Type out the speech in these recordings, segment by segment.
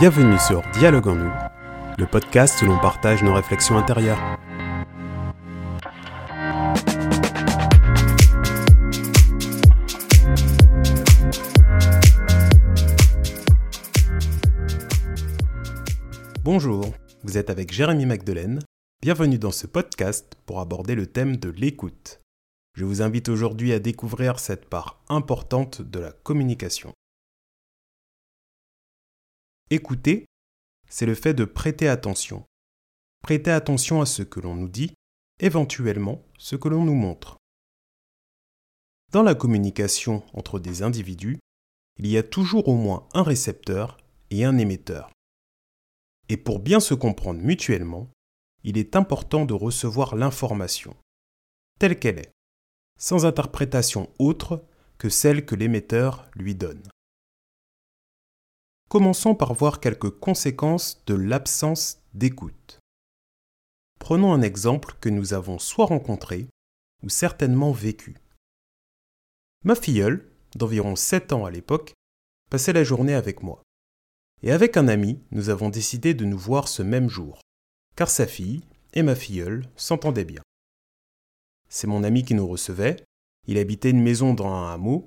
Bienvenue sur Dialogue en nous, le podcast où l'on partage nos réflexions intérieures. Bonjour, vous êtes avec Jérémy Magdelaine. Bienvenue dans ce podcast pour aborder le thème de l'écoute. Je vous invite aujourd'hui à découvrir cette part importante de la communication. Écouter, c'est le fait de prêter attention. Prêter attention à ce que l'on nous dit, éventuellement ce que l'on nous montre. Dans la communication entre des individus, il y a toujours au moins un récepteur et un émetteur. Et pour bien se comprendre mutuellement, il est important de recevoir l'information, telle qu'elle est, sans interprétation autre que celle que l'émetteur lui donne. Commençons par voir quelques conséquences de l'absence d'écoute. Prenons un exemple que nous avons soit rencontré ou certainement vécu. Ma filleule, d'environ 7 ans à l'époque, passait la journée avec moi. Et avec un ami, nous avons décidé de nous voir ce même jour, car sa fille et ma filleule s'entendaient bien. C'est mon ami qui nous recevait, il habitait une maison dans un hameau.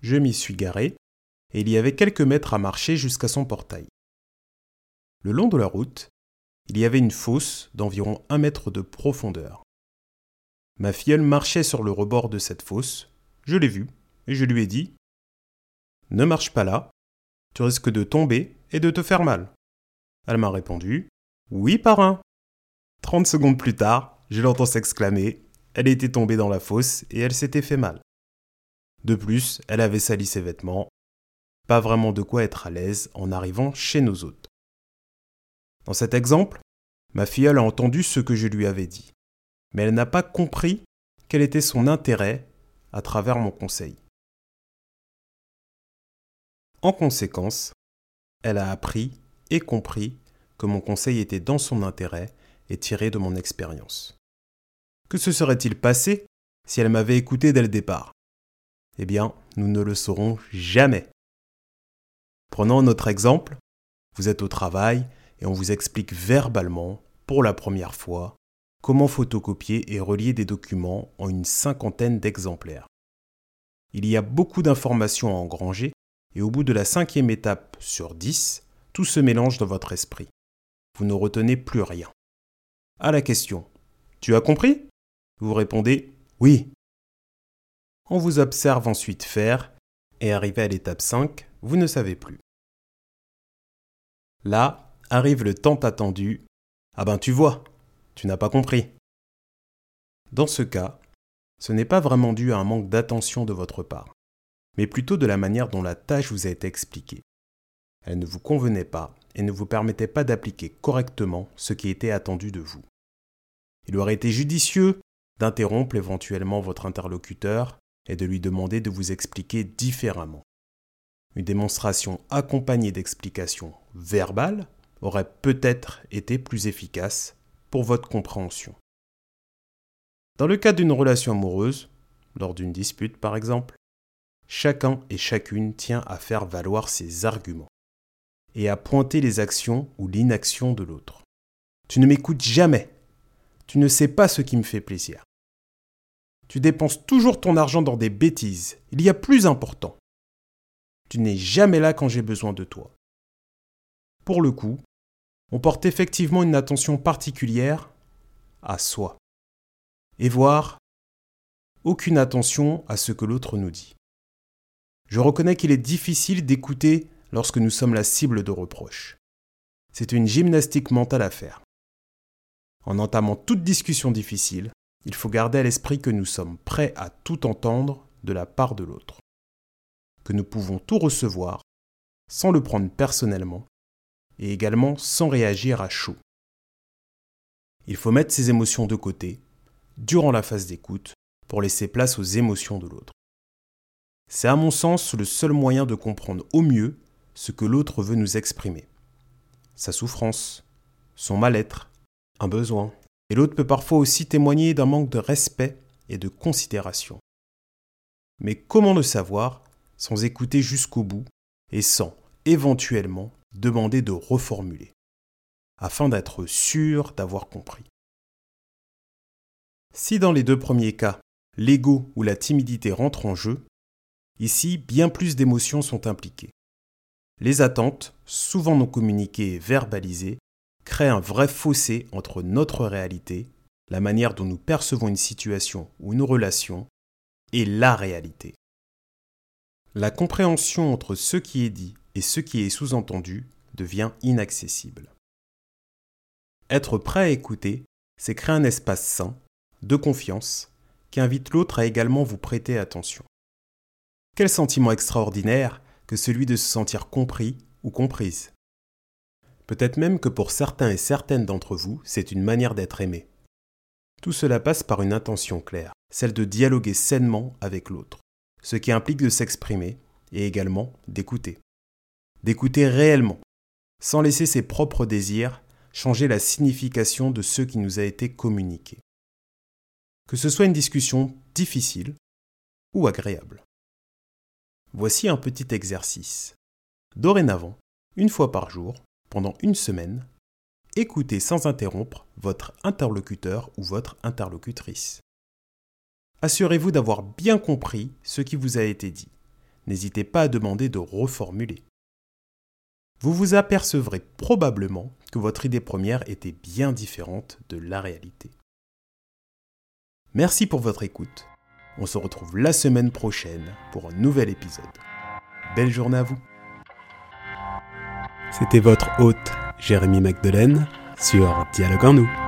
Je m'y suis garé et il y avait quelques mètres à marcher jusqu'à son portail. Le long de la route, il y avait une fosse d'environ un mètre de profondeur. Ma filleule marchait sur le rebord de cette fosse, je l'ai vue, et je lui ai dit Ne marche pas là, tu risques de tomber et de te faire mal. Elle m'a répondu Oui, parrain. Trente secondes plus tard, je l'entends s'exclamer Elle était tombée dans la fosse et elle s'était fait mal. De plus, elle avait sali ses vêtements pas vraiment de quoi être à l'aise en arrivant chez nos hôtes. Dans cet exemple, ma filleule a entendu ce que je lui avais dit, mais elle n'a pas compris quel était son intérêt à travers mon conseil. En conséquence, elle a appris et compris que mon conseil était dans son intérêt et tiré de mon expérience. Que se serait-il passé si elle m'avait écouté dès le départ? Eh bien, nous ne le saurons jamais. Prenons notre exemple. Vous êtes au travail et on vous explique verbalement, pour la première fois, comment photocopier et relier des documents en une cinquantaine d'exemplaires. Il y a beaucoup d'informations à engranger et au bout de la cinquième étape sur dix, tout se mélange dans votre esprit. Vous ne retenez plus rien. À la question Tu as compris? Vous répondez Oui. On vous observe ensuite faire et arrivé à l'étape 5, vous ne savez plus. Là arrive le temps attendu. Ah ben tu vois, tu n'as pas compris. Dans ce cas, ce n'est pas vraiment dû à un manque d'attention de votre part, mais plutôt de la manière dont la tâche vous a été expliquée. Elle ne vous convenait pas et ne vous permettait pas d'appliquer correctement ce qui était attendu de vous. Il aurait été judicieux d'interrompre éventuellement votre interlocuteur et de lui demander de vous expliquer différemment. Une démonstration accompagnée d'explications verbales aurait peut-être été plus efficace pour votre compréhension. Dans le cas d'une relation amoureuse, lors d'une dispute par exemple, chacun et chacune tient à faire valoir ses arguments et à pointer les actions ou l'inaction de l'autre. Tu ne m'écoutes jamais. Tu ne sais pas ce qui me fait plaisir. Tu dépenses toujours ton argent dans des bêtises. Il y a plus important. Tu n'es jamais là quand j'ai besoin de toi. Pour le coup, on porte effectivement une attention particulière à soi. Et voir aucune attention à ce que l'autre nous dit. Je reconnais qu'il est difficile d'écouter lorsque nous sommes la cible de reproches. C'est une gymnastique mentale à faire. En entamant toute discussion difficile, il faut garder à l'esprit que nous sommes prêts à tout entendre de la part de l'autre que nous pouvons tout recevoir sans le prendre personnellement et également sans réagir à chaud. Il faut mettre ses émotions de côté durant la phase d'écoute pour laisser place aux émotions de l'autre. C'est à mon sens le seul moyen de comprendre au mieux ce que l'autre veut nous exprimer. Sa souffrance, son mal-être, un besoin. Et l'autre peut parfois aussi témoigner d'un manque de respect et de considération. Mais comment le savoir sans écouter jusqu'au bout et sans, éventuellement, demander de reformuler, afin d'être sûr d'avoir compris. Si dans les deux premiers cas, l'ego ou la timidité rentrent en jeu, ici bien plus d'émotions sont impliquées. Les attentes, souvent non communiquées et verbalisées, créent un vrai fossé entre notre réalité, la manière dont nous percevons une situation ou une relation, et la réalité. La compréhension entre ce qui est dit et ce qui est sous-entendu devient inaccessible. Être prêt à écouter, c'est créer un espace sain, de confiance, qui invite l'autre à également vous prêter attention. Quel sentiment extraordinaire que celui de se sentir compris ou comprise. Peut-être même que pour certains et certaines d'entre vous, c'est une manière d'être aimé. Tout cela passe par une intention claire, celle de dialoguer sainement avec l'autre, ce qui implique de s'exprimer et également d'écouter. D'écouter réellement, sans laisser ses propres désirs changer la signification de ce qui nous a été communiqué. Que ce soit une discussion difficile ou agréable. Voici un petit exercice. Dorénavant, une fois par jour, pendant une semaine, écoutez sans interrompre votre interlocuteur ou votre interlocutrice. Assurez-vous d'avoir bien compris ce qui vous a été dit. N'hésitez pas à demander de reformuler. Vous vous apercevrez probablement que votre idée première était bien différente de la réalité. Merci pour votre écoute. On se retrouve la semaine prochaine pour un nouvel épisode. Belle journée à vous. C'était votre hôte Jérémy Magdelaine sur Dialogue en nous.